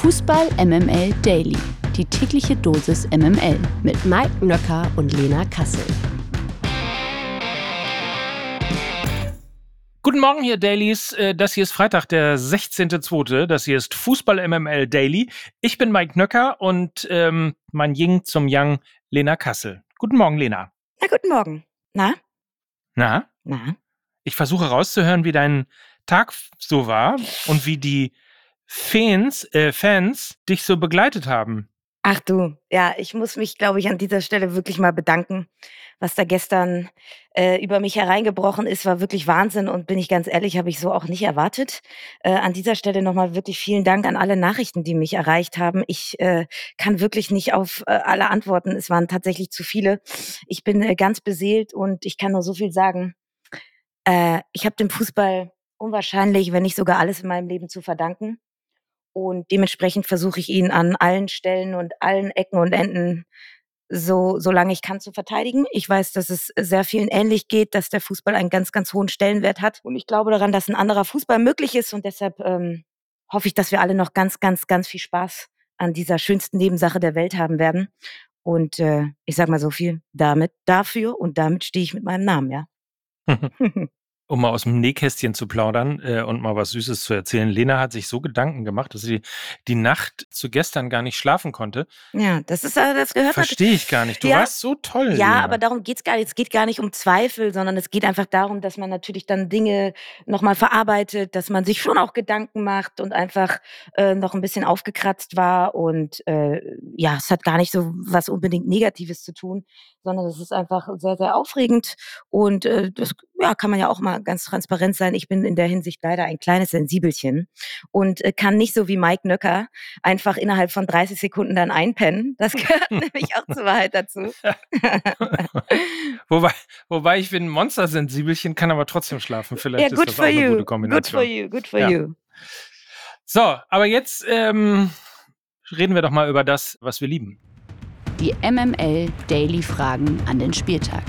Fußball MML Daily. Die tägliche Dosis MML mit Mike Nöcker und Lena Kassel. Guten Morgen hier Dailies. Äh, das hier ist Freitag, der 16.02. Das hier ist Fußball MML Daily. Ich bin Mike Nöcker und ähm, mein Ying zum Yang Lena Kassel. Guten Morgen, Lena. Na, guten Morgen. Na? Na? Na? Ich versuche rauszuhören, wie dein Tag so war und wie die Fans, äh, Fans dich so begleitet haben. Ach du, ja, ich muss mich, glaube ich, an dieser Stelle wirklich mal bedanken. Was da gestern äh, über mich hereingebrochen ist, war wirklich Wahnsinn und bin ich ganz ehrlich, habe ich so auch nicht erwartet. Äh, an dieser Stelle nochmal wirklich vielen Dank an alle Nachrichten, die mich erreicht haben. Ich äh, kann wirklich nicht auf äh, alle antworten. Es waren tatsächlich zu viele. Ich bin äh, ganz beseelt und ich kann nur so viel sagen. Äh, ich habe dem Fußball unwahrscheinlich, wenn nicht sogar alles in meinem Leben zu verdanken. Und dementsprechend versuche ich ihn an allen Stellen und allen Ecken und Enden so, solange ich kann, zu verteidigen. Ich weiß, dass es sehr vielen ähnlich geht, dass der Fußball einen ganz, ganz hohen Stellenwert hat. Und ich glaube daran, dass ein anderer Fußball möglich ist. Und deshalb ähm, hoffe ich, dass wir alle noch ganz, ganz, ganz viel Spaß an dieser schönsten Nebensache der Welt haben werden. Und äh, ich sage mal so viel damit, dafür und damit stehe ich mit meinem Namen, ja. um mal aus dem Nähkästchen zu plaudern äh, und mal was Süßes zu erzählen. Lena hat sich so Gedanken gemacht, dass sie die Nacht zu gestern gar nicht schlafen konnte. Ja, das ist äh, das gehört Verstehe ich gar nicht. Du Ja. warst so toll. Ja, Lena. aber darum geht's gar nicht. Es geht gar nicht um Zweifel, sondern es geht einfach darum, dass man natürlich dann Dinge nochmal verarbeitet, dass man sich schon auch Gedanken macht und einfach äh, noch ein bisschen aufgekratzt war. Und äh, ja, es hat gar nicht so was unbedingt Negatives zu tun, sondern es ist einfach sehr, sehr aufregend. Und äh, das ja, kann man ja auch mal ganz transparent sein. Ich bin in der Hinsicht leider ein kleines Sensibelchen und äh, kann nicht so wie Mike Nöcker einfach innerhalb von 30 Sekunden dann einpennen. Das gehört nämlich auch zur Wahrheit dazu. wobei, wobei ich bin ein Monstersensibelchen, kann aber trotzdem schlafen. Vielleicht Ja, ist good das for auch eine you. gute Good Kombination. for you. Good for Ja. you. So, aber jetzt ähm, reden wir doch mal über das, was wir lieben. Die MML Daily Fragen an den Spieltag.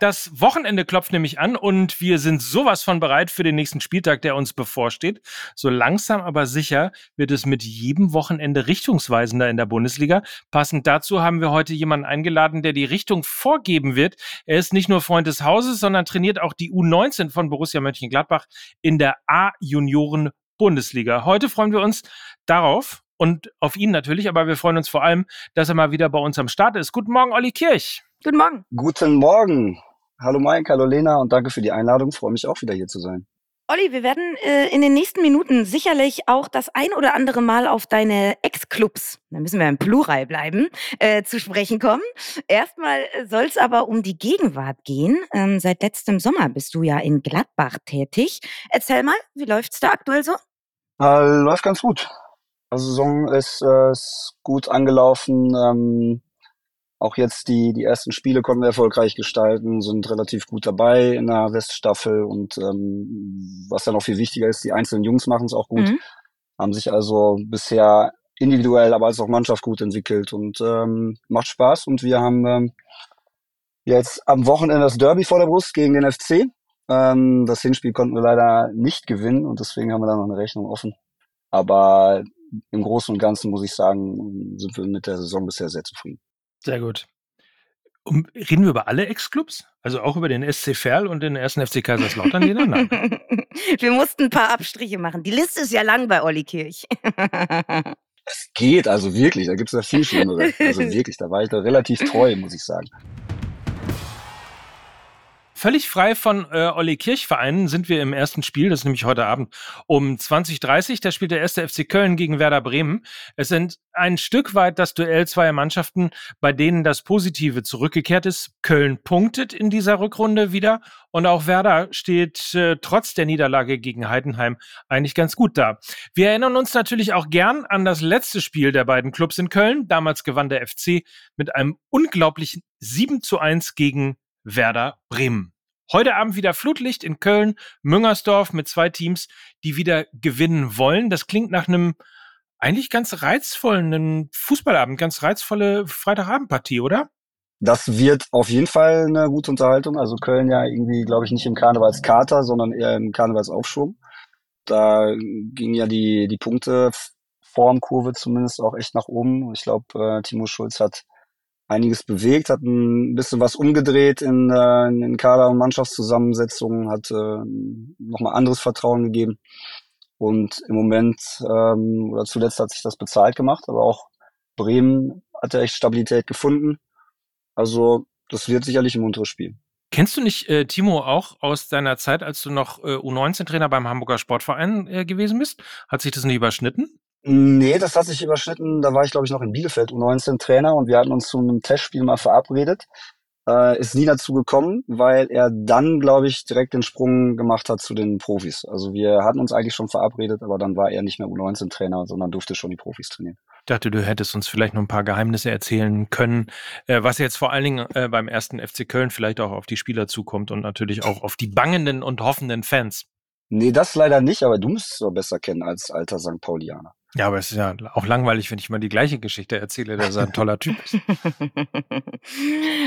Das Wochenende klopft nämlich an und wir sind sowas von bereit für den nächsten Spieltag, der uns bevorsteht. So langsam aber sicher wird es mit jedem Wochenende richtungsweisender in der Bundesliga. Passend dazu haben wir heute jemanden eingeladen, der die Richtung vorgeben wird. Er ist nicht nur Freund des Hauses, sondern trainiert auch die U19 von Borussia Mönchengladbach in der A-Junioren Bundesliga. Heute freuen wir uns darauf und auf ihn natürlich, aber wir freuen uns vor allem, dass er mal wieder bei uns am Start ist. Guten Morgen, Olli Kirch. Guten Morgen. Guten Morgen. Hallo Mike, hallo Lena und danke für die Einladung. Freue mich auch wieder hier zu sein. Olli, wir werden äh, in den nächsten Minuten sicherlich auch das ein oder andere Mal auf deine Ex-Clubs, da müssen wir im Plural bleiben, äh, zu sprechen kommen. Erstmal soll es aber um die Gegenwart gehen. Ähm, seit letztem Sommer bist du ja in Gladbach tätig. Erzähl mal, wie läuft's da aktuell so? Äh, läuft ganz gut. Also Saison ist, äh, ist gut angelaufen. Ähm, auch jetzt die, die ersten Spiele konnten wir erfolgreich gestalten, sind relativ gut dabei in der Weststaffel und ähm, was dann noch viel wichtiger ist, die einzelnen Jungs machen es auch gut, Mhm. haben sich also bisher individuell, aber als auch Mannschaft gut entwickelt und ähm, macht Spaß und wir haben ähm, jetzt am Wochenende das Derby vor der Brust gegen den FC. Ähm, das Hinspiel konnten wir leider nicht gewinnen und deswegen haben wir da noch eine Rechnung offen. Aber im Großen und Ganzen muss ich sagen, sind wir mit der Saison bisher sehr zufrieden. Sehr gut. Um, reden wir über alle Ex-Clubs? Also auch über den SC Verl und den ersten FC Kaiserslautern? Lena? Nein. wir mussten ein paar Abstriche machen. Die Liste ist ja lang bei Olli Kirch. Es geht also wirklich, da gibt's ja viel Schlimmere. Also wirklich, da war ich da relativ treu, muss ich sagen. Völlig frei von äh, Olli Kirch-Vereinen sind wir im ersten Spiel, das ist nämlich heute Abend um 20.30 Da spielt der erste FC Köln gegen Werder Bremen. Es sind ein Stück weit das Duell zweier Mannschaften, bei denen das Positive zurückgekehrt ist. Köln punktet in dieser Rückrunde wieder und auch Werder steht äh, trotz der Niederlage gegen Heidenheim eigentlich ganz gut da. Wir erinnern uns natürlich auch gern an das letzte Spiel der beiden Clubs in Köln. Damals gewann der FC mit einem unglaublichen 7 zu 1 gegen Werder Bremen. Heute Abend wieder Flutlicht in Köln, Müngersdorf mit zwei Teams, die wieder gewinnen wollen. Das klingt nach einem eigentlich ganz reizvollen Fußballabend, ganz reizvolle Freitagabendpartie, oder? Das wird auf jeden Fall eine gute Unterhaltung. Also Köln ja irgendwie, glaube ich, nicht im Karnevalskater, sondern eher im Karnevalsaufschwung. da ging ja die, die Punkte Formkurve zumindest auch echt nach oben. Ich glaube, äh, Timo Schulz hat einiges bewegt, hat ein bisschen was umgedreht in, äh, in Kader- und Mannschaftszusammensetzungen, hat äh, nochmal anderes Vertrauen gegeben. Und im Moment, ähm, oder zuletzt hat sich das bezahlt gemacht, aber auch Bremen hat ja echt Stabilität gefunden. Also das wird sicherlich ein munteres Spiel. Kennst du nicht äh, Timo auch aus deiner Zeit, als du noch äh, U19-Trainer beim Hamburger Sportverein äh, gewesen bist? Hat sich das nicht überschnitten? Nee, das hat sich überschnitten. Da war ich, glaube ich, noch in Bielefeld U19 Trainer und wir hatten uns zu einem Testspiel mal verabredet. Äh, ist nie dazu gekommen, weil er dann, glaube ich, direkt den Sprung gemacht hat zu den Profis. Also wir hatten uns eigentlich schon verabredet, aber dann war er nicht mehr U19 Trainer, sondern durfte schon die Profis trainieren. Ich dachte, du hättest uns vielleicht noch ein paar Geheimnisse erzählen können, äh, was jetzt vor allen Dingen äh, beim ersten FC Köln vielleicht auch auf die Spieler zukommt und natürlich auch auf die bangenden und hoffenden Fans. Nee, das leider nicht, aber du müsstest es doch besser kennen als alter St. Paulianer. Ja, aber es ist ja auch langweilig, wenn ich mal die gleiche Geschichte erzähle, dass er ein toller Typ ist.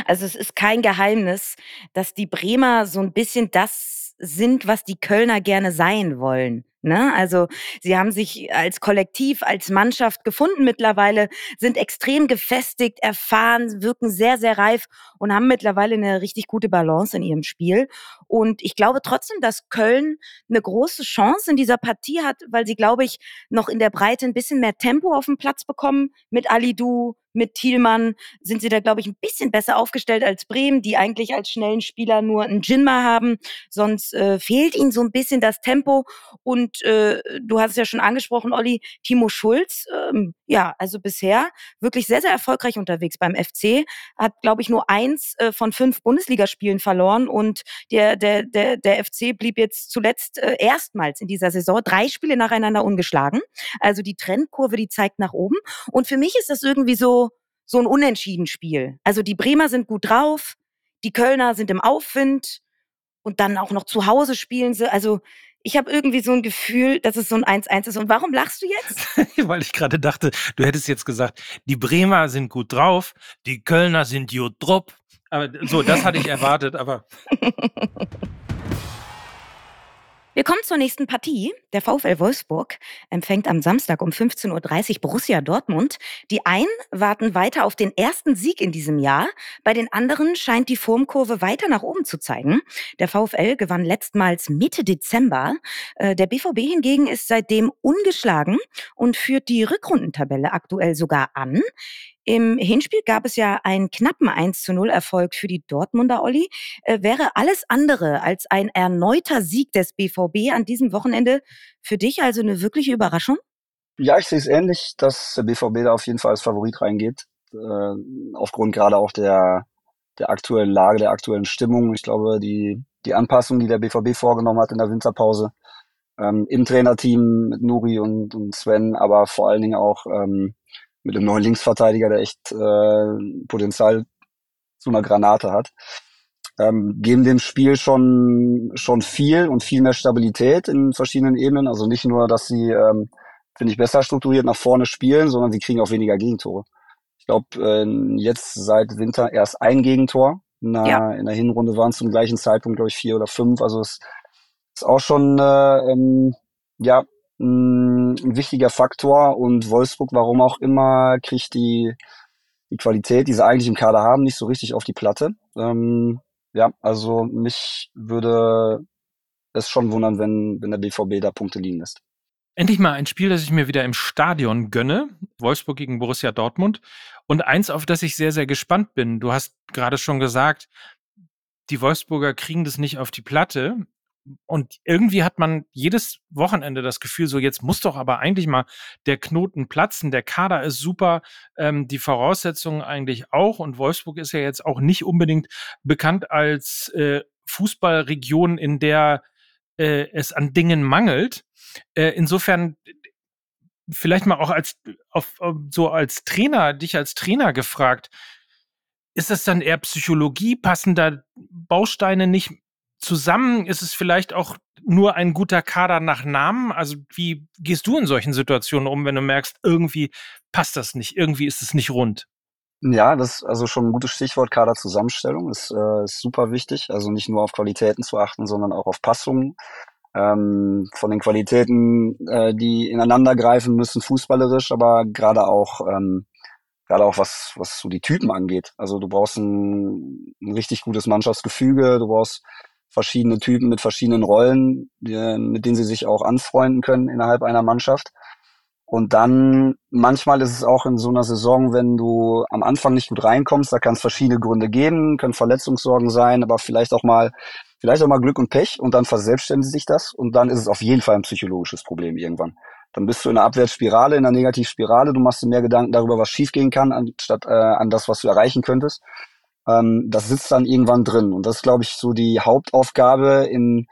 Also es ist kein Geheimnis, dass die Bremer so ein bisschen das sind, was die Kölner gerne sein wollen. Ne? Also sie haben sich als Kollektiv, als Mannschaft gefunden mittlerweile, sind extrem gefestigt, erfahren, wirken sehr, sehr reif und haben mittlerweile eine richtig gute Balance in ihrem Spiel. Und ich glaube trotzdem, dass Köln eine große Chance in dieser Partie hat, weil sie, glaube ich, noch in der Breite ein bisschen mehr Tempo auf den Platz bekommen mit Alidu, mit Thielmann sind sie da, glaube ich, ein bisschen besser aufgestellt als Bremen, die eigentlich als schnellen Spieler nur einen Jinma haben. Sonst äh, fehlt ihnen so ein bisschen das Tempo. Und äh, du hast es ja schon angesprochen, Olli, Timo Schulz, ähm, ja, also bisher wirklich sehr, sehr erfolgreich unterwegs beim FC. Hat, glaube ich, nur eins äh, von fünf Bundesligaspielen verloren. Und der, der, der, der FC blieb jetzt zuletzt äh, erstmals in dieser Saison drei Spiele nacheinander ungeschlagen. Also die Trendkurve, die zeigt nach oben. Und für mich ist das irgendwie so, so ein Unentschieden-Spiel. Also die Bremer sind gut drauf, die Kölner sind im Aufwind und dann auch noch zu Hause spielen sie. Also ich habe irgendwie so ein Gefühl, dass es so ein 1-1 ist. Und warum lachst du jetzt? Weil ich gerade dachte, du hättest jetzt gesagt, die Bremer sind gut drauf, die Kölner sind gut drupp. Aber so, das hatte ich erwartet, aber. Wir kommen zur nächsten Partie. Der VfL Wolfsburg empfängt am Samstag um 15.30 Uhr Borussia Dortmund. Die einen warten weiter auf den ersten Sieg in diesem Jahr. Bei den anderen scheint die Formkurve weiter nach oben zu zeigen. Der VfL gewann letztmals Mitte Dezember. Äh, der BVB hingegen ist seitdem ungeschlagen und führt die Rückrundentabelle aktuell sogar an. Im Hinspiel gab es ja einen knappen 1 zu 0 Erfolg für die Dortmunder Olli. Äh, wäre alles andere als ein erneuter Sieg des BVB an diesem Wochenende für dich also eine wirkliche Überraschung? Ja, ich sehe es ähnlich, dass der BVB da auf jeden Fall als Favorit reingeht. Äh, aufgrund gerade auch der, der aktuellen Lage, der aktuellen Stimmung. Ich glaube, die, die Anpassung, die der BVB vorgenommen hat in der Winterpause, ähm, im Trainerteam mit Nuri und, und Sven, aber vor allen Dingen auch ähm, mit dem neuen Linksverteidiger, der echt äh, Potenzial zu einer Granate hat. Ähm, geben dem Spiel schon schon viel und viel mehr Stabilität in verschiedenen Ebenen. Also nicht nur, dass sie, ähm, finde ich, besser strukturiert nach vorne spielen, sondern sie kriegen auch weniger Gegentore. Ich glaube, äh, jetzt seit Winter erst ein Gegentor. Na, ja. In der Hinrunde waren es zum gleichen Zeitpunkt, glaube ich, vier oder fünf. Also es ist auch schon äh, ähm, ja Ein wichtiger Faktor und Wolfsburg, warum auch immer, kriegt die, die Qualität, die sie eigentlich im Kader haben, nicht so richtig auf die Platte. Ähm, ja, also mich würde es schon wundern, wenn, wenn der BVB da Punkte liegen lässt. Endlich mal ein Spiel, das ich mir wieder im Stadion gönne. Wolfsburg gegen Borussia Dortmund. Und eins, auf das ich sehr, sehr gespannt bin. Du hast gerade schon gesagt, die Wolfsburger kriegen das nicht auf die Platte und irgendwie hat man jedes Wochenende das Gefühl, so jetzt muss doch aber eigentlich mal der Knoten platzen. Der Kader ist super, ähm, die Voraussetzungen eigentlich auch. Und Wolfsburg ist ja jetzt auch nicht unbedingt bekannt als äh, Fußballregion, in der äh, es an Dingen mangelt. Äh, insofern vielleicht mal auch als auf, so als Trainer, dich als Trainer gefragt. Ist das dann eher Psychologie? Passen da Bausteine nicht zusammen? Ist es vielleicht auch nur ein guter Kader nach Namen? Also wie gehst du in solchen Situationen um, wenn du merkst, irgendwie passt das nicht, irgendwie ist es nicht rund? Ja, das ist also schon ein gutes Stichwort. Kaderzusammenstellung ist, äh, ist super wichtig. Also nicht nur auf Qualitäten zu achten, sondern auch auf Passungen. ähm, von den Qualitäten, äh, die ineinander greifen müssen, fußballerisch, aber gerade auch ähm, gerade auch was was so die Typen angeht. Also du brauchst ein, ein richtig gutes Mannschaftsgefüge, du brauchst verschiedene Typen mit verschiedenen Rollen, die, mit denen sie sich auch anfreunden können innerhalb einer Mannschaft. Und dann manchmal ist es auch in so einer Saison, wenn du am Anfang nicht gut reinkommst, da kann es verschiedene Gründe geben, können Verletzungssorgen sein, aber vielleicht auch mal vielleicht auch mal Glück und Pech und dann verselbstständigt sich das und dann ist es auf jeden Fall ein psychologisches Problem irgendwann. Dann bist du in einer Abwärtsspirale, in einer Negativspirale, du machst dir mehr Gedanken darüber, was schiefgehen kann, anstatt äh, an das, was du erreichen könntest. Ähm, das sitzt dann irgendwann drin und das ist, glaube ich, so die Hauptaufgabe in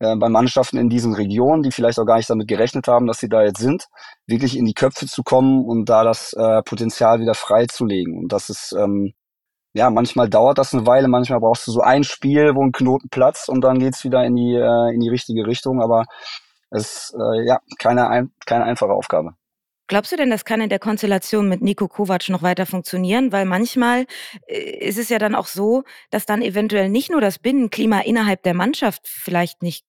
äh, bei Mannschaften in diesen Regionen, die vielleicht auch gar nicht damit gerechnet haben, dass sie da jetzt sind, wirklich in die Köpfe zu kommen und da das äh, Potenzial wieder freizulegen. Und das ist ähm, ja, manchmal dauert das eine Weile, manchmal brauchst du so ein Spiel, wo ein Knoten platzt und dann geht's wieder in die, äh, in die richtige Richtung. Aber es ist äh, ja keine, ein, keine einfache Aufgabe. Glaubst du denn, das kann in der Konstellation mit Nico Kovac noch weiter funktionieren? Weil manchmal äh, ist es ja dann auch so, dass dann eventuell nicht nur das Binnenklima innerhalb der Mannschaft vielleicht nicht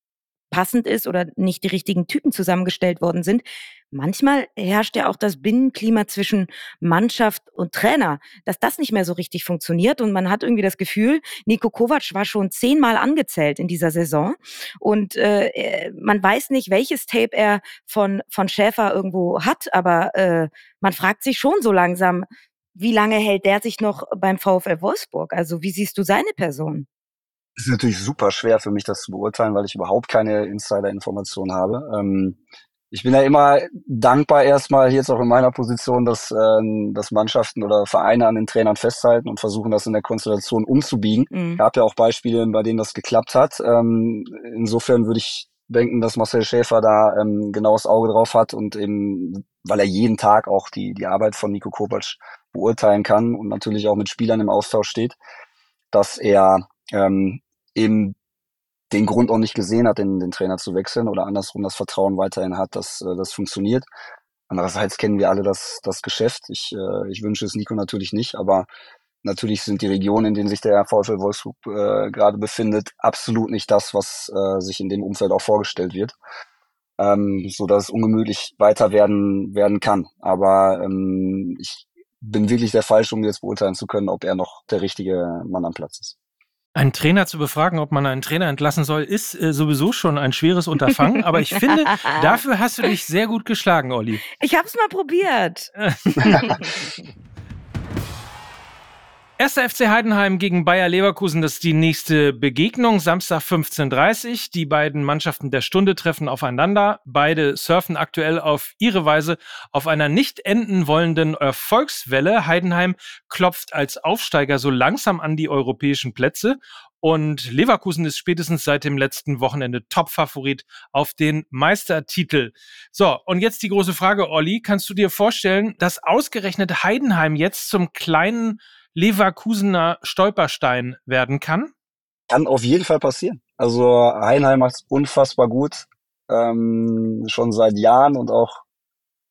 passend ist oder nicht die richtigen Typen zusammengestellt worden sind. Manchmal herrscht ja auch das Binnenklima zwischen Mannschaft und Trainer, dass das nicht mehr so richtig funktioniert und man hat irgendwie das Gefühl, Nico Kovac war schon zehnmal angezählt in dieser Saison und äh, man weiß nicht, welches Tape er von, von Schäfer irgendwo hat, aber äh, man fragt sich schon so langsam, wie lange hält der sich noch beim VfL Wolfsburg? Also wie siehst du seine Person? Ist natürlich super schwer für mich, das zu beurteilen, weil ich überhaupt keine Insider-Informationen habe. Ähm, ich bin ja immer dankbar erstmal jetzt auch in meiner Position, dass, äh, dass Mannschaften oder Vereine an den Trainern festhalten und versuchen, das in der Konstellation umzubiegen. Mhm. Gab ja auch Beispiele, bei denen das geklappt hat. Ähm, insofern würde ich denken, dass Marcel Schäfer da ähm, genaues Auge drauf hat und eben, weil er jeden Tag auch die, die Arbeit von Nico Kopac beurteilen kann und natürlich auch mit Spielern im Austausch steht, dass er ähm, eben den Grund auch nicht gesehen hat, den, den Trainer zu wechseln oder andersrum das Vertrauen weiterhin hat, dass äh, das funktioniert. Andererseits kennen wir alle das, das Geschäft. Ich, äh, ich wünsche es Nico natürlich nicht, aber natürlich sind die Regionen, in denen sich der VfL Wolfsburg äh, gerade befindet, absolut nicht das, was äh, sich in dem Umfeld auch vorgestellt wird. Ähm, so dass es ungemütlich weiter werden, werden kann. Aber ähm, ich bin wirklich der Falsche, um jetzt beurteilen zu können, ob er noch der richtige Mann am Platz ist. Einen Trainer zu befragen, ob man einen Trainer entlassen soll, ist äh, sowieso schon ein schweres Unterfangen. aber ich finde, dafür hast du dich sehr gut geschlagen, Olli. Ich habe es mal probiert. Erster FC Heidenheim gegen Bayer Leverkusen, das ist die nächste Begegnung. Samstag 15.30 Uhr. Die beiden Mannschaften der Stunde treffen aufeinander. Beide surfen aktuell auf ihre Weise auf einer nicht enden wollenden Erfolgswelle. Heidenheim klopft als Aufsteiger so langsam an die europäischen Plätze. Und Leverkusen ist spätestens seit dem letzten Wochenende Top-Favorit auf den Meistertitel. So, und jetzt die große Frage, Olli. Kannst du dir vorstellen, dass ausgerechnet Heidenheim jetzt zum kleinen Leverkusener Stolperstein werden kann? Kann auf jeden Fall passieren. Also Heinheim macht es unfassbar gut, ähm, schon seit Jahren und auch,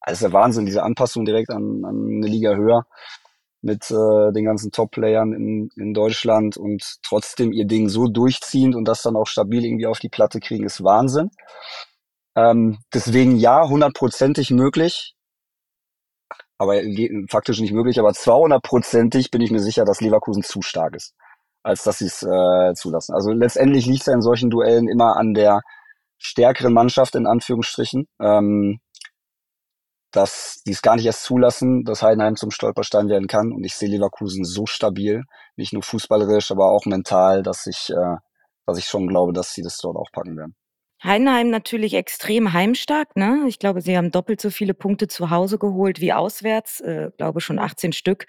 also ist der Wahnsinn, diese Anpassung direkt an, an eine Liga höher mit äh, den ganzen Top-Playern in, in Deutschland und trotzdem ihr Ding so durchziehend und das dann auch stabil irgendwie auf die Platte kriegen, ist Wahnsinn. Ähm, deswegen ja, hundertprozentig möglich aber faktisch nicht möglich. Aber 200-prozentig bin ich mir sicher, dass Leverkusen zu stark ist, als dass sie es äh, zulassen. Also letztendlich liegt es ja in solchen Duellen immer an der stärkeren Mannschaft in Anführungsstrichen, ähm, dass die es gar nicht erst zulassen, dass Heidenheim zum Stolperstein werden kann. Und ich sehe Leverkusen so stabil, nicht nur fußballerisch, aber auch mental, dass ich, äh, dass ich schon glaube, dass sie das dort auch packen werden. Heidenheim natürlich extrem heimstark, ne? Ich glaube, sie haben doppelt so viele Punkte zu Hause geholt wie auswärts, äh, glaube schon 18 Stück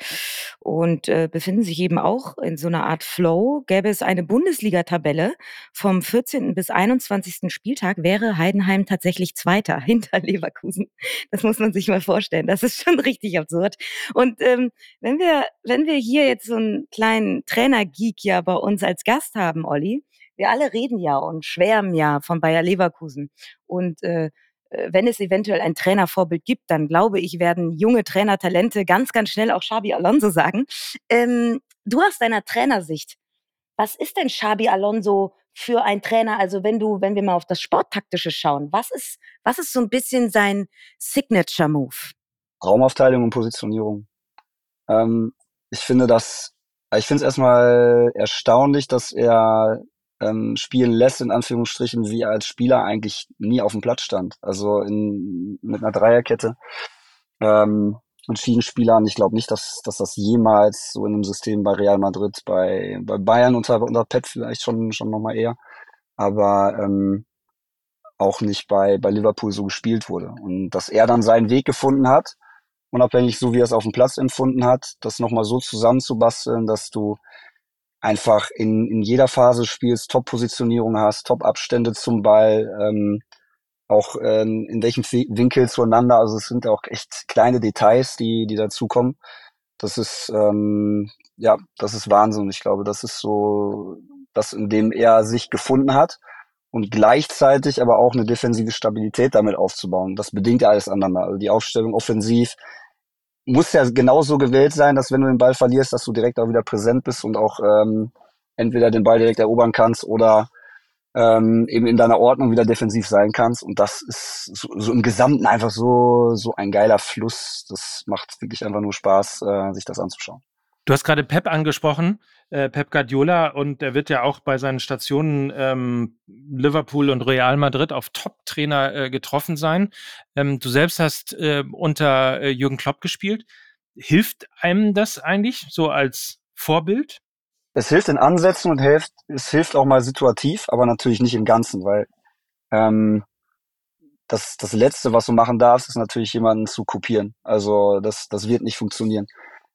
und äh, befinden sich eben auch in so einer Art Flow. Gäbe es eine Bundesliga-Tabelle vom 14. bis 21. Spieltag, wäre Heidenheim tatsächlich Zweiter hinter Leverkusen. Das muss man sich mal vorstellen. Das ist schon richtig absurd. Und ähm, wenn wir, wenn wir hier jetzt so einen kleinen Trainer-Geek ja bei uns als Gast haben, Olli, wir alle reden ja und schwärmen ja von Bayer Leverkusen. Und äh, äh, wenn es eventuell ein Trainervorbild gibt, dann glaube ich, werden junge Trainertalente ganz, ganz schnell auch Xabi Alonso sagen. Ähm, du aus deiner Trainersicht, was ist denn Xabi Alonso für einen Trainer? Also wenn du, wenn wir mal auf das Sporttaktische schauen, was ist, was ist so ein bisschen sein Signature Move? Raumaufteilung und Positionierung. Ähm, ich finde das, ich finde es erstmal erstaunlich, dass er ähm, spielen lässt, in Anführungsstrichen, wie er als Spieler eigentlich nie auf dem Platz stand. Also in, mit einer Dreierkette. Ähm, und vielen Spielern, ich glaube nicht, dass, dass das jemals so in einem System bei Real Madrid, bei, bei Bayern unter, unter Pep vielleicht schon, schon nochmal eher, aber ähm, auch nicht bei, bei Liverpool so gespielt wurde. Und dass er dann seinen Weg gefunden hat, unabhängig so wie er es auf dem Platz empfunden hat, das nochmal so zusammenzubasteln, dass du einfach in, in jeder Phase spielst, Top-Positionierung hast, Top-Abstände zum Ball, ähm, auch ähm, in welchem Winkel zueinander. Also es sind auch echt kleine Details, die, die dazukommen. Das ist, ähm, ja, das ist Wahnsinn. Ich glaube, das ist so das, in dem er sich gefunden hat und gleichzeitig aber auch eine defensive Stabilität damit aufzubauen. Das bedingt ja alles aneinander. Also die Aufstellung offensiv muss ja genauso gewählt sein, dass wenn du den Ball verlierst, dass du direkt auch wieder präsent bist und auch ähm, entweder den Ball direkt erobern kannst oder ähm, eben in deiner Ordnung wieder defensiv sein kannst. Und das ist so, so im Gesamten einfach so, so ein geiler Fluss. Das macht wirklich einfach nur Spaß, äh, sich das anzuschauen. Du hast gerade Pep angesprochen, äh, Pep Guardiola, und er wird ja auch bei seinen Stationen ähm, Liverpool und Real Madrid auf Top-Trainer äh, getroffen sein. Ähm, du selbst hast äh, unter äh, Jürgen Klopp gespielt. Hilft einem das eigentlich so als Vorbild? es hilft in Ansätzen und hilft, es hilft auch mal situativ, aber natürlich nicht im Ganzen, weil ähm, das, das Letzte, was du machen darfst, ist natürlich jemanden zu kopieren. Also das, das wird nicht funktionieren.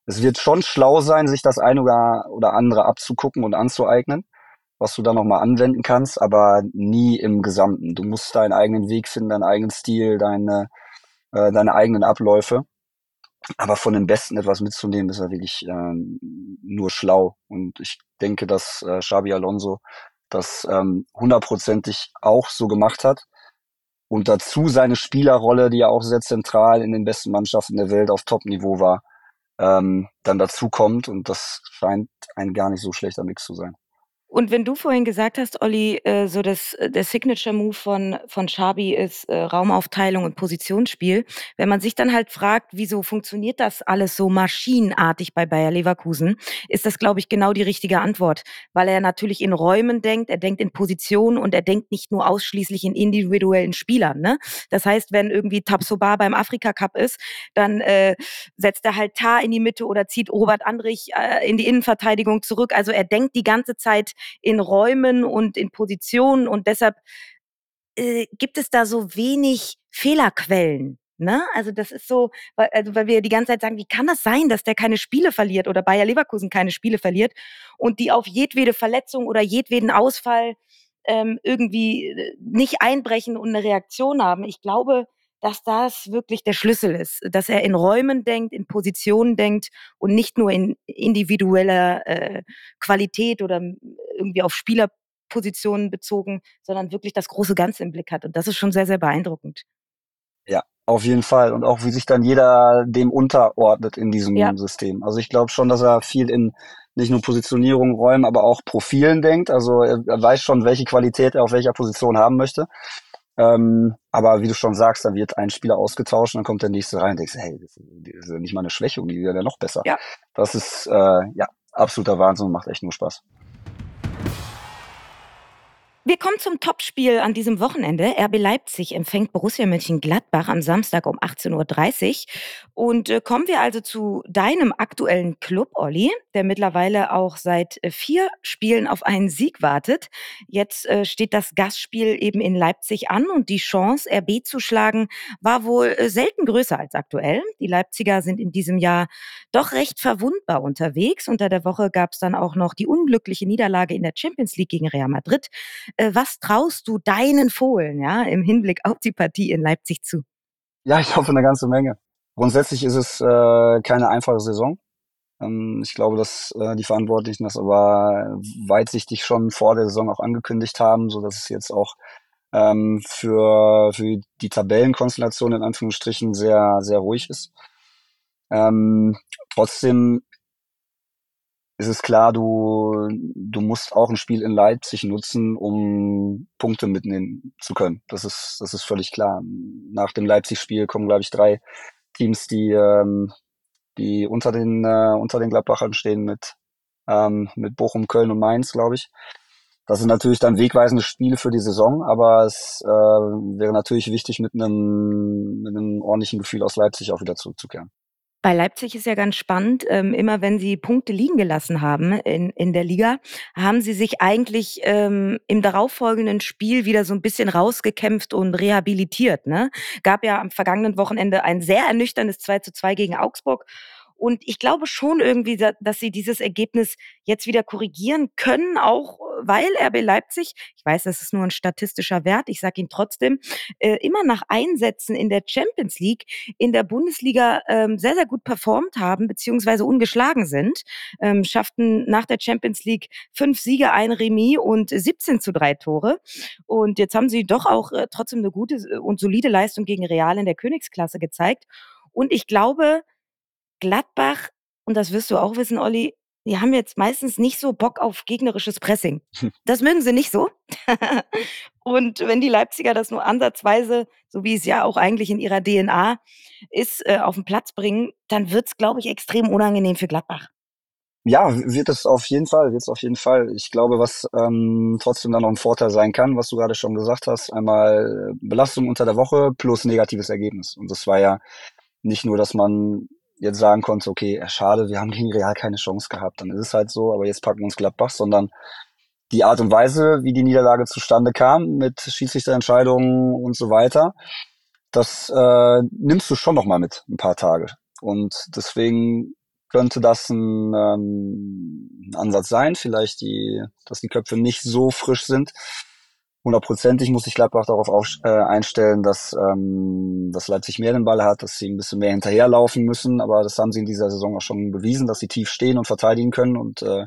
Es wird schon schlau sein, sich das eine oder, andere abzugucken und anzueignen, was du dann nochmal anwenden kannst, aber nie im Gesamten. Du musst deinen eigenen Weg finden, deinen eigenen Stil, deine, äh, deine eigenen Abläufe. Aber von den Besten etwas mitzunehmen, ist er wirklich ähm, nur schlau. Und ich denke, dass äh, Xabi Alonso das ähm, hundertprozentig auch so gemacht hat. Und dazu seine Spielerrolle, die ja auch sehr zentral in den besten Mannschaften der Welt auf Top-Niveau war, ähm, dann dazu kommt. Und das scheint ein gar nicht so schlechter Mix zu sein. Und wenn du vorhin gesagt hast, Olli, äh, so das, äh, der Signature Move von, von Schabi ist äh, Raumaufteilung und Positionsspiel. Wenn man sich dann halt fragt, wieso funktioniert das alles so maschinenartig bei Bayer Leverkusen, ist das, glaube ich, genau die richtige Antwort. Weil er natürlich in Räumen denkt, er denkt in Positionen und er denkt nicht nur ausschließlich in individuellen Spielern. Ne? Das heißt, wenn irgendwie Tabsoba beim Afrika Cup ist, dann äh, setzt er halt Tar in die Mitte oder zieht Robert Andrich äh, in die Innenverteidigung zurück. Also er denkt die ganze Zeit in Räumen und in Positionen und deshalb äh, gibt es da so wenig Fehlerquellen. Ne? Also das ist so, weil, also weil wir die ganze Zeit sagen, wie kann das sein, dass der keine Spiele verliert oder Bayer Leverkusen keine Spiele verliert und die auf jedwede Verletzung oder jedweden Ausfall ähm, irgendwie äh, nicht einbrechen und eine Reaktion haben. Ich glaube, dass das wirklich der Schlüssel ist, dass er in Räumen denkt, in Positionen denkt und nicht nur in individueller äh, Qualität oder irgendwie auf Spielerpositionen bezogen, sondern wirklich das große Ganze im Blick hat. Und das ist schon sehr, sehr beeindruckend. Ja, auf jeden Fall. Und auch wie sich dann jeder dem unterordnet in diesem ja. System. Also ich glaube schon, dass er viel in nicht nur Positionierung, Räumen, aber auch Profilen denkt. Also er, er weiß schon, welche Qualität er auf welcher Position haben möchte. Ähm, aber wie du schon sagst, dann wird ein Spieler ausgetauscht und dann kommt der nächste rein und denkst, hey, das ist ja nicht mal eine Schwächung, die wäre ja noch besser. Ja. Das ist äh, ja absoluter Wahnsinn und macht echt nur Spaß. Wir kommen zum Topspiel an diesem Wochenende. RB Leipzig empfängt Borussia Mönchengladbach am Samstag um 18.30 Uhr. Und äh, kommen wir also zu deinem aktuellen Club, Olli, der mittlerweile auch seit äh, vier Spielen auf einen Sieg wartet. Jetzt äh, steht das Gastspiel eben in Leipzig an und die Chance, RB zu schlagen, war wohl äh, selten größer als aktuell. Die Leipziger sind in diesem Jahr doch recht verwundbar unterwegs. Unter der Woche gab es dann auch noch die unglückliche Niederlage in der Champions League gegen Real Madrid. Äh, was traust du deinen Fohlen ja, im Hinblick auf die Partie in Leipzig zu? Ja, ich hoffe eine ganze Menge. Grundsätzlich ist es äh, keine einfache Saison. Ähm, ich glaube, dass äh, die Verantwortlichen das aber weitsichtig schon vor der Saison auch angekündigt haben, so dass es jetzt auch ähm, für, für die Tabellenkonstellation in Anführungsstrichen sehr, sehr ruhig ist. Ähm, trotzdem ist es klar, du, du musst auch ein Spiel in Leipzig nutzen, um Punkte mitnehmen zu können. Das ist, das ist völlig klar. Nach dem Leipzig-Spiel kommen, glaube ich, drei Teams, die, ähm, die unter den, äh, unter den Gladbachern stehen mit, ähm, mit Bochum, Köln und Mainz, glaube ich. Das sind natürlich dann wegweisende Spiele für die Saison, aber es äh, wäre natürlich wichtig, mit einem, mit einem ordentlichen Gefühl aus Leipzig auch wieder zurückzukehren. Bei Leipzig ist ja ganz spannend, ähm, immer wenn sie Punkte liegen gelassen haben in, in der Liga, haben sie sich eigentlich ähm, im darauffolgenden Spiel wieder so ein bisschen rausgekämpft und rehabilitiert. Ne? Gab ja am vergangenen Wochenende ein sehr ernüchterndes 2 zu 2 gegen Augsburg. Und ich glaube schon irgendwie, dass sie dieses Ergebnis jetzt wieder korrigieren können, auch weil RB Leipzig, ich weiß, das ist nur ein statistischer Wert, ich sage ihn trotzdem, äh, immer nach Einsätzen in der Champions League in der Bundesliga ähm, sehr, sehr gut performt haben, beziehungsweise ungeschlagen sind, ähm, schafften nach der Champions League fünf Siege, ein Remis und 17 zu drei Tore. Und jetzt haben sie doch auch äh, trotzdem eine gute äh, und solide Leistung gegen Real in der Königsklasse gezeigt. Und ich glaube, Gladbach, und das wirst du auch wissen, Olli, die haben jetzt meistens nicht so Bock auf gegnerisches Pressing. Das mögen sie nicht so. und wenn die Leipziger das nur ansatzweise, so wie es ja auch eigentlich in ihrer DNA ist, äh, auf den Platz bringen, dann wird es, glaube ich, extrem unangenehm für Gladbach. Ja, wird es auf jeden Fall, wird es auf jeden Fall. Ich glaube, was ähm, trotzdem dann noch ein Vorteil sein kann, was du gerade schon gesagt hast, einmal Belastung unter der Woche plus negatives Ergebnis. Und das war ja nicht nur, dass man jetzt sagen konnte, okay, schade, wir haben gegen Real keine Chance gehabt, dann ist es halt so, aber jetzt packen wir uns Gladbach, sondern die Art und Weise, wie die Niederlage zustande kam, mit Schiedsrichterentscheidungen und so weiter, das äh, nimmst du schon noch mal mit ein paar Tage. Und deswegen könnte das ein, ähm, ein Ansatz sein, vielleicht die, dass die Köpfe nicht so frisch sind, hundertprozentig muss sich Gladbach darauf auf, äh, einstellen, dass, ähm, dass Leipzig mehr den Ball hat, dass sie ein bisschen mehr hinterherlaufen müssen. Aber das haben sie in dieser Saison auch schon bewiesen, dass sie tief stehen und verteidigen können und äh,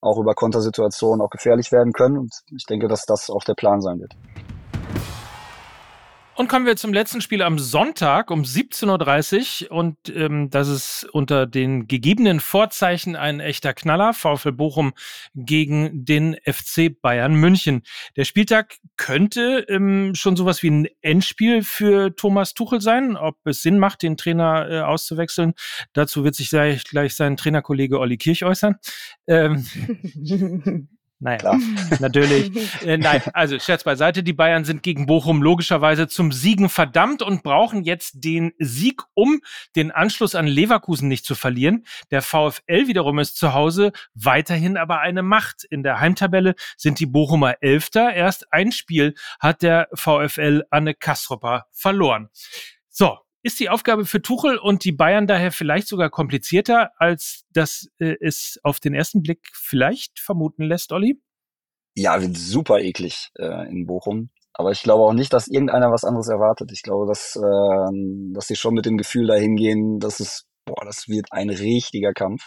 auch über Kontersituationen auch gefährlich werden können. Und ich denke, dass das auch der Plan sein wird. Und kommen wir zum letzten Spiel am Sonntag um 17.30 Uhr. Und ähm, das ist unter den gegebenen Vorzeichen ein echter Knaller. VfL Bochum gegen den FC Bayern München. Der Spieltag könnte ähm, schon sowas wie ein Endspiel für Thomas Tuchel sein. Ob es Sinn macht, den Trainer äh, auszuwechseln, dazu wird sich gleich, gleich sein Trainerkollege Olli Kirch äußern. Ähm, Naja, Klar. natürlich. Äh, nein, also Scherz beiseite. Die Bayern sind gegen Bochum logischerweise zum Siegen verdammt und brauchen jetzt den Sieg, um den Anschluss an Leverkusen nicht zu verlieren. Der VfL wiederum ist zu Hause weiterhin aber eine Macht. In der Heimtabelle sind die Bochumer Elfter. Erst ein Spiel hat der VfL Anne Kastropper verloren. So, ist die Aufgabe für Tuchel und die Bayern daher vielleicht sogar komplizierter, als das äh, es auf den ersten Blick vielleicht vermuten lässt, Olli? Ja, wird super eklig äh, in Bochum. Aber ich glaube auch nicht, dass irgendeiner was anderes erwartet. Ich glaube, dass, äh, dass sie schon mit dem Gefühl dahin gehen, dass es, boah, das wird ein richtiger Kampf.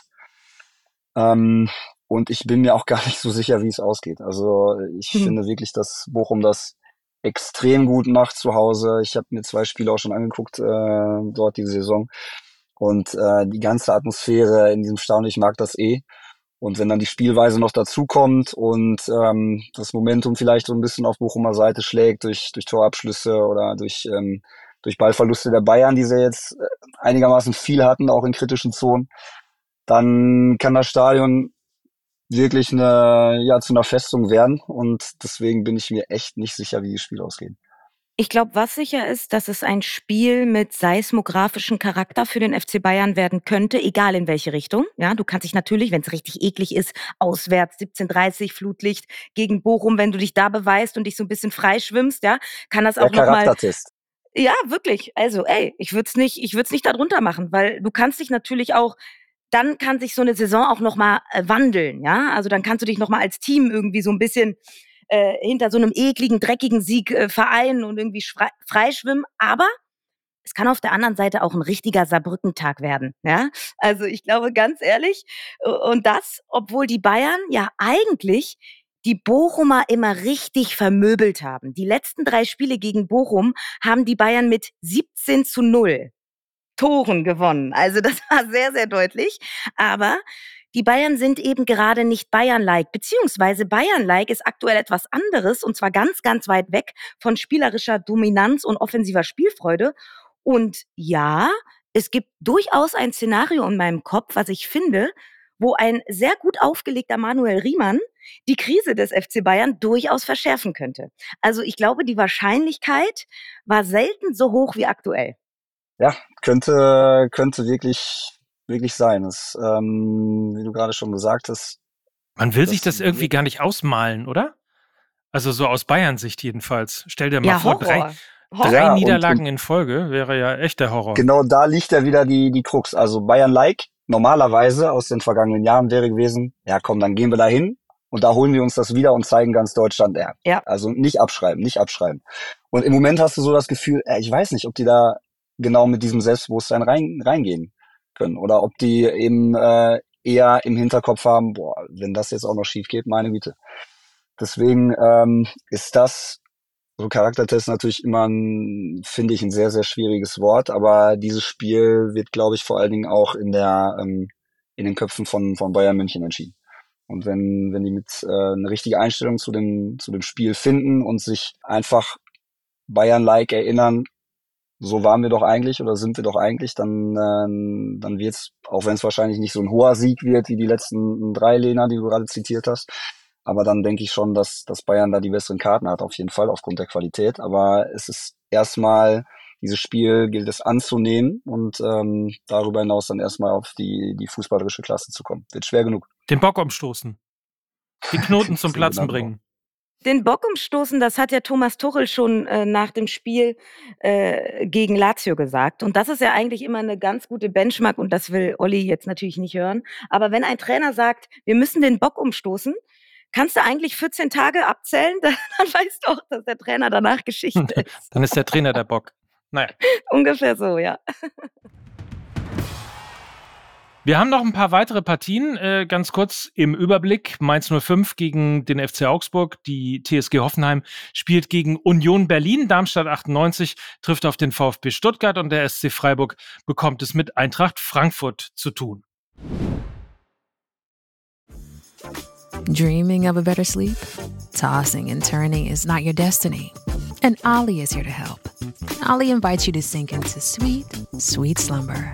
Ähm, und ich bin mir auch gar nicht so sicher, wie es ausgeht. Also ich hm. finde wirklich, dass Bochum das extrem gut macht zu Hause. Ich habe mir zwei Spiele auch schon angeguckt äh, dort diese Saison. Und äh, die ganze Atmosphäre in diesem Stadion, ich mag das eh. Und wenn dann die Spielweise noch dazukommt und ähm, das Momentum vielleicht so ein bisschen auf Bochumer Seite schlägt durch, durch Torabschlüsse oder durch, ähm, durch Ballverluste der Bayern, die sie jetzt äh, einigermaßen viel hatten, auch in kritischen Zonen, dann kann das Stadion wirklich eine, ja, zu einer Festung werden. Und deswegen bin ich mir echt nicht sicher, wie die Spiele ausgehen. Ich glaube, was sicher ist, dass es ein Spiel mit seismografischem Charakter für den FC Bayern werden könnte, egal in welche Richtung. Ja, du kannst dich natürlich, wenn es richtig eklig ist, auswärts 17:30 Flutlicht gegen Bochum, wenn du dich da beweist und dich so ein bisschen freischwimmst, ja, kann das auch Der noch mal Ja, wirklich. Also, ey, ich würde es nicht ich würde es nicht darunter machen, weil du kannst dich natürlich auch dann kann sich so eine Saison auch noch mal äh, wandeln, ja? Also dann kannst du dich noch mal als Team irgendwie so ein bisschen äh, hinter so einem ekligen, dreckigen Sieg äh, vereinen und irgendwie freischwimmen. Aber es kann auf der anderen Seite auch ein richtiger Saarbrückentag werden. Ja? Also ich glaube ganz ehrlich, und das, obwohl die Bayern ja eigentlich die Bochumer immer richtig vermöbelt haben. Die letzten drei Spiele gegen Bochum haben die Bayern mit 17 zu 0 Toren gewonnen. Also das war sehr, sehr deutlich. Aber die Bayern sind eben gerade nicht Bayern-like, beziehungsweise Bayern-like ist aktuell etwas anderes und zwar ganz, ganz weit weg von spielerischer Dominanz und offensiver Spielfreude. Und ja, es gibt durchaus ein Szenario in meinem Kopf, was ich finde, wo ein sehr gut aufgelegter Manuel Riemann die Krise des FC Bayern durchaus verschärfen könnte. Also ich glaube, die Wahrscheinlichkeit war selten so hoch wie aktuell. Ja, könnte, könnte wirklich, wirklich sein. Das, ähm, wie du gerade schon gesagt hast. Man will sich das irgendwie gar nicht ausmalen, oder? Also so aus Bayern-Sicht jedenfalls. Stell dir mal ja, vor, drei, drei ja, Niederlagen und, und in Folge wäre ja echt der Horror. Genau da liegt ja wieder die, die Krux. Also Bayern-like normalerweise aus den vergangenen Jahren wäre gewesen, ja komm, dann gehen wir da hin und da holen wir uns das wieder und zeigen ganz Deutschland, ja. ja. Also nicht abschreiben, nicht abschreiben. Und im Moment hast du so das Gefühl, äh, ich weiß nicht, ob die da genau mit diesem Selbstbewusstsein rein, reingehen können oder ob die eben äh, eher im Hinterkopf haben, boah, wenn das jetzt auch noch schief geht, meine Güte. Deswegen ähm, ist das so Charaktertest natürlich immer, finde ich, ein sehr, sehr schwieriges Wort, aber dieses Spiel wird, glaube ich, vor allen Dingen auch in der ähm, in den Köpfen von, von Bayern München entschieden. Und wenn, wenn die mit äh, eine richtige Einstellung zu dem, zu dem Spiel finden und sich einfach Bayern-like erinnern, so waren wir doch eigentlich oder sind wir doch eigentlich, dann, äh, dann wird's, auch wenn es wahrscheinlich nicht so ein hoher Sieg wird wie die letzten drei Lena, die du gerade zitiert hast, aber dann denke ich schon, dass, dass Bayern da die besseren Karten hat, auf jeden Fall, aufgrund der Qualität. Aber es ist erstmal, dieses Spiel gilt es anzunehmen und ähm, darüber hinaus dann erstmal auf die, die fußballerische Klasse zu kommen. Wird schwer genug. Den Bock umstoßen. Die Knoten zum Platzen bringen. Den Bock umstoßen, das hat ja Thomas Tuchel schon äh, nach dem Spiel äh, gegen Lazio gesagt. Und das ist ja eigentlich immer eine ganz gute Benchmark und das will Olli jetzt natürlich nicht hören. Aber wenn ein Trainer sagt, wir müssen den Bock umstoßen, kannst du eigentlich 14 Tage abzählen, dann, weißt du auch, dass der Trainer danach Geschichte ist. dann ist der Trainer der Bock. Naja. Ungefähr so, ja. Wir haben noch ein paar weitere Partien. Äh, ganz kurz im Überblick. Mainz 05 gegen den FC Augsburg. Die TSG Hoffenheim spielt gegen Union Berlin. Darmstadt 98 trifft auf den VfB Stuttgart und der SC Freiburg bekommt es mit Eintracht Frankfurt zu tun. Dreaming of a better sleep? Tossing and turning is not your destiny. And Ollie is here to help. Ollie invites you to sink into sweet, sweet slumber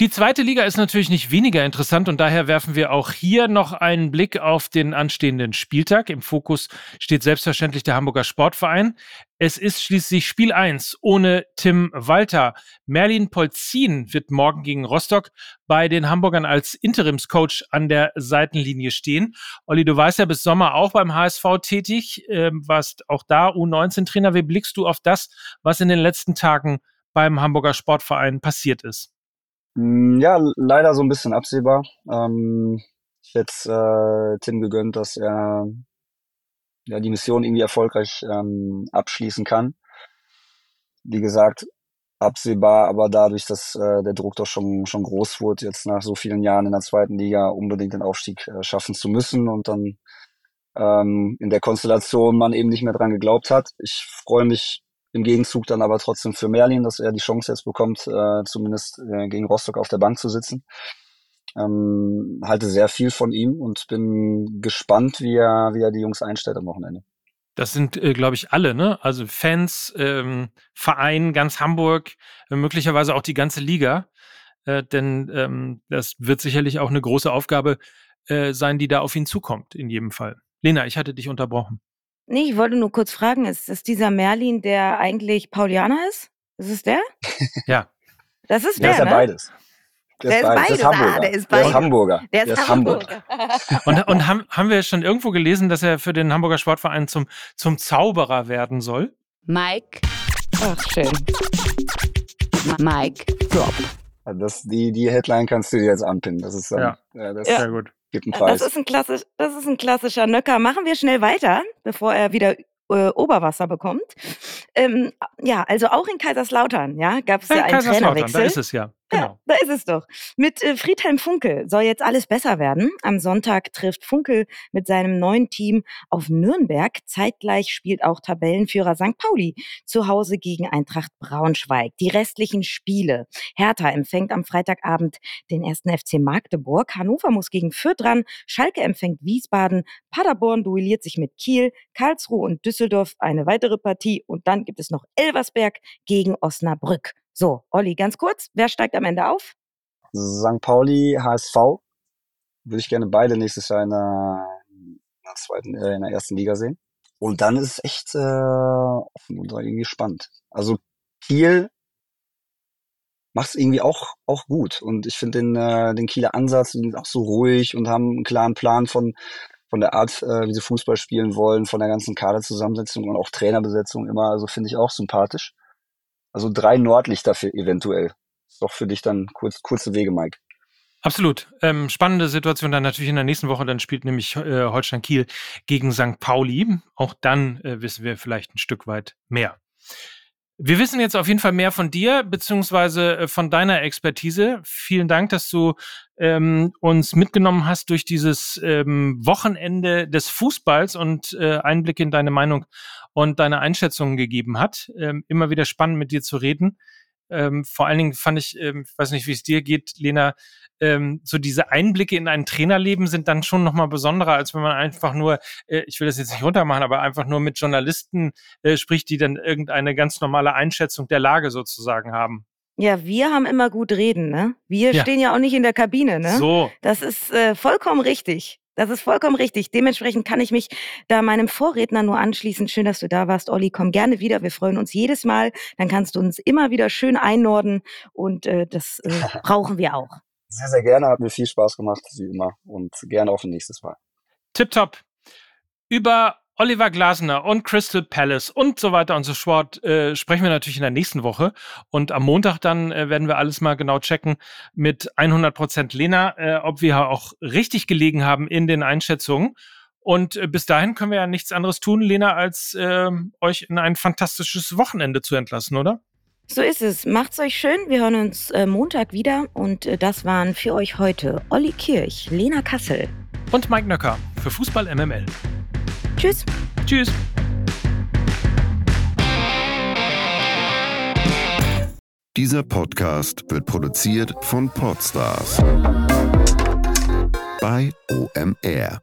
Die zweite Liga ist natürlich nicht weniger interessant und daher werfen wir auch hier noch einen Blick auf den anstehenden Spieltag. Im Fokus steht selbstverständlich der Hamburger Sportverein. Es ist schließlich Spiel 1 ohne Tim Walter. Merlin Polzin wird morgen gegen Rostock bei den Hamburgern als Interimscoach an der Seitenlinie stehen. Olli, du warst ja bis Sommer auch beim HSV tätig, äh, warst auch da U19-Trainer. Wie blickst du auf das, was in den letzten Tagen beim Hamburger Sportverein passiert ist? Mm, ja, leider so ein bisschen absehbar. Ähm, ich hätte äh, Tim gegönnt, dass er ja die Mission irgendwie erfolgreich ähm, abschließen kann. Wie gesagt, absehbar, aber dadurch, dass äh, der Druck doch schon schon groß wurde, jetzt nach so vielen Jahren in der zweiten Liga unbedingt den Aufstieg äh, schaffen zu müssen und dann ähm, in der Konstellation man eben nicht mehr dran geglaubt hat. Ich freue mich im Gegenzug dann aber trotzdem für Merlin, dass er die Chance jetzt bekommt, äh, zumindest äh, gegen Rostock auf der Bank zu sitzen. Ähm, halte sehr viel von ihm und bin gespannt, wie er, wie er die Jungs einstellt am Wochenende. Das sind, äh, glaube ich, alle, ne? Also Fans, ähm, Verein, ganz Hamburg, äh, möglicherweise auch die ganze Liga. Äh, denn ähm, das wird sicherlich auch eine große Aufgabe äh, sein, die da auf ihn zukommt, in jedem Fall. Lena, ich hatte dich unterbrochen. Nee, ich wollte nur kurz fragen, ist das dieser Merlin, der eigentlich Paulianer ist? Ist es der? Ja. Das ist der, der ist ja ne? beides. Der, ist beides. Der ist Hamburger. Ah, der ist Der ist Hamburger. Der ist Hamburger. Und, und haben, haben wir schon irgendwo gelesen, dass er für den Hamburger Sportverein zum, zum Zauberer werden soll? Mike. Ach, schön. Mike Drop. Das, die, die Headline kannst du dir jetzt anpinnen. Das ist dann, ja. ja das ja. sehr gut. Gibt einen Preis. Das ist ein, klassisch, das ist ein klassischer Nöcker. Machen wir schnell weiter, bevor er wieder äh, Oberwasser bekommt. Ähm, ja, also auch in Kaiserslautern, ja, gab es ja, ja einen Trainerwechsel. Da ist es ja. Genau. Ja, da ist es doch. Mit äh, Friedhelm Funkel soll jetzt alles besser werden. Am Sonntag trifft Funkel mit seinem neuen Team auf Nürnberg. Zeitgleich spielt auch Tabellenführer St. Pauli zu Hause gegen Eintracht Braunschweig. Die restlichen Spiele. Hertha empfängt am Freitagabend den ersten FC Magdeburg. Hannover muss gegen Fürth ran. Schalke empfängt Wiesbaden. Paderborn duelliert sich mit Kiel. Karlsruhe und Düsseldorf eine weitere Partie. Und dann gibt es noch Elversberg gegen Osnabrück. So, Olli, ganz kurz, wer steigt am Ende auf? St. Pauli, HSV. Würde ich gerne beide nächstes Jahr in der, in der zweiten, äh, in der ersten Liga sehen. Und dann ist es echt äh, offen und irgendwie spannend. Also Kiel macht es irgendwie auch, auch gut. Und ich finde den, äh, den Kieler Ansatz, die sind auch so ruhig und haben einen klaren Plan von, von der Art, äh, wie sie Fußball spielen wollen, von der ganzen Kaderzusammensetzung und auch Trainerbesetzung immer. Also finde ich auch sympathisch. Also drei Nordlichter für eventuell. Ist doch für dich dann kurz, kurze Wege, Mike. Absolut. Ähm, spannende Situation dann natürlich in der nächsten Woche. Dann spielt nämlich äh, Holstein Kiel gegen St. Pauli. Auch dann äh, wissen wir vielleicht ein Stück weit mehr. Wir wissen jetzt auf jeden Fall mehr von dir, beziehungsweise äh, von deiner Expertise. Vielen Dank, dass du ähm, uns mitgenommen hast durch dieses ähm, Wochenende des Fußballs und äh, Einblick in deine Meinung und deine Einschätzungen gegeben hat. Ähm, immer wieder spannend mit dir zu reden. Ähm, vor allen Dingen fand ich, ähm, ich weiß nicht, wie es dir geht, Lena, ähm, so diese Einblicke in ein Trainerleben sind dann schon nochmal besonderer, als wenn man einfach nur, äh, ich will das jetzt nicht runtermachen, aber einfach nur mit Journalisten äh, spricht, die dann irgendeine ganz normale Einschätzung der Lage sozusagen haben. Ja, wir haben immer gut reden, ne? Wir ja. stehen ja auch nicht in der Kabine, ne? So. Das ist äh, vollkommen richtig. Das ist vollkommen richtig. Dementsprechend kann ich mich da meinem Vorredner nur anschließen. Schön, dass du da warst, Olli. Komm gerne wieder. Wir freuen uns jedes Mal. Dann kannst du uns immer wieder schön einnorden und äh, das äh, brauchen wir auch. Sehr, sehr gerne. Hat mir viel Spaß gemacht, wie immer. Und gerne auf ein nächstes Mal. Tipptopp. Über Oliver Glasner und Crystal Palace und so weiter und so fort äh, sprechen wir natürlich in der nächsten Woche. Und am Montag dann äh, werden wir alles mal genau checken mit 100% Lena, äh, ob wir auch richtig gelegen haben in den Einschätzungen. Und äh, bis dahin können wir ja nichts anderes tun, Lena, als ähm, euch in ein fantastisches Wochenende zu entlassen, oder? So ist es. Macht's euch schön. Wir hören uns äh, Montag wieder. Und äh, das waren für euch heute Olli Kirch, Lena Kassel und Mike Nöcker für Fußball MML. Tschüss. Tschüss. Dieser Podcast wird produziert von Podstars bei OMR.